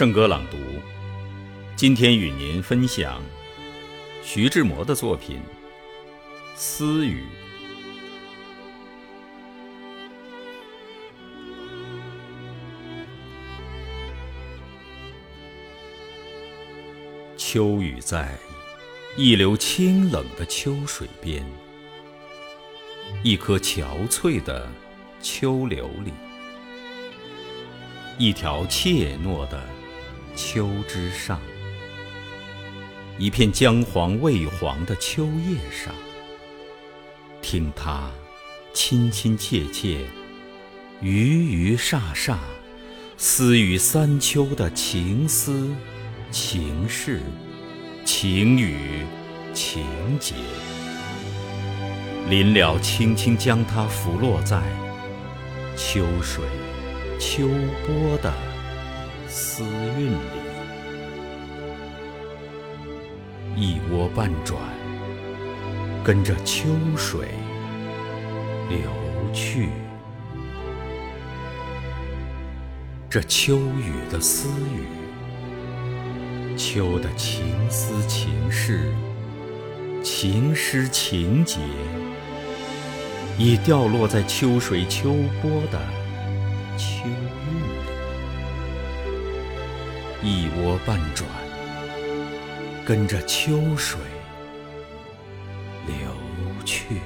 圣歌朗读，今天与您分享徐志摩的作品《私语》。秋雨在一流清冷的秋水边，一颗憔悴的秋柳里，一条怯懦的秋枝上，一片姜黄未黄的秋叶上，听它亲亲切切、余余煞煞，私语三秋的情思。情事、情语、情节，临了，轻轻将它拂落在秋水、秋波的丝韵里，一窝半转，跟着秋水流去。这秋雨的私语。秋的情思情事、情诗情节，已掉落在秋水秋波的秋，一窝半转跟着秋水流去。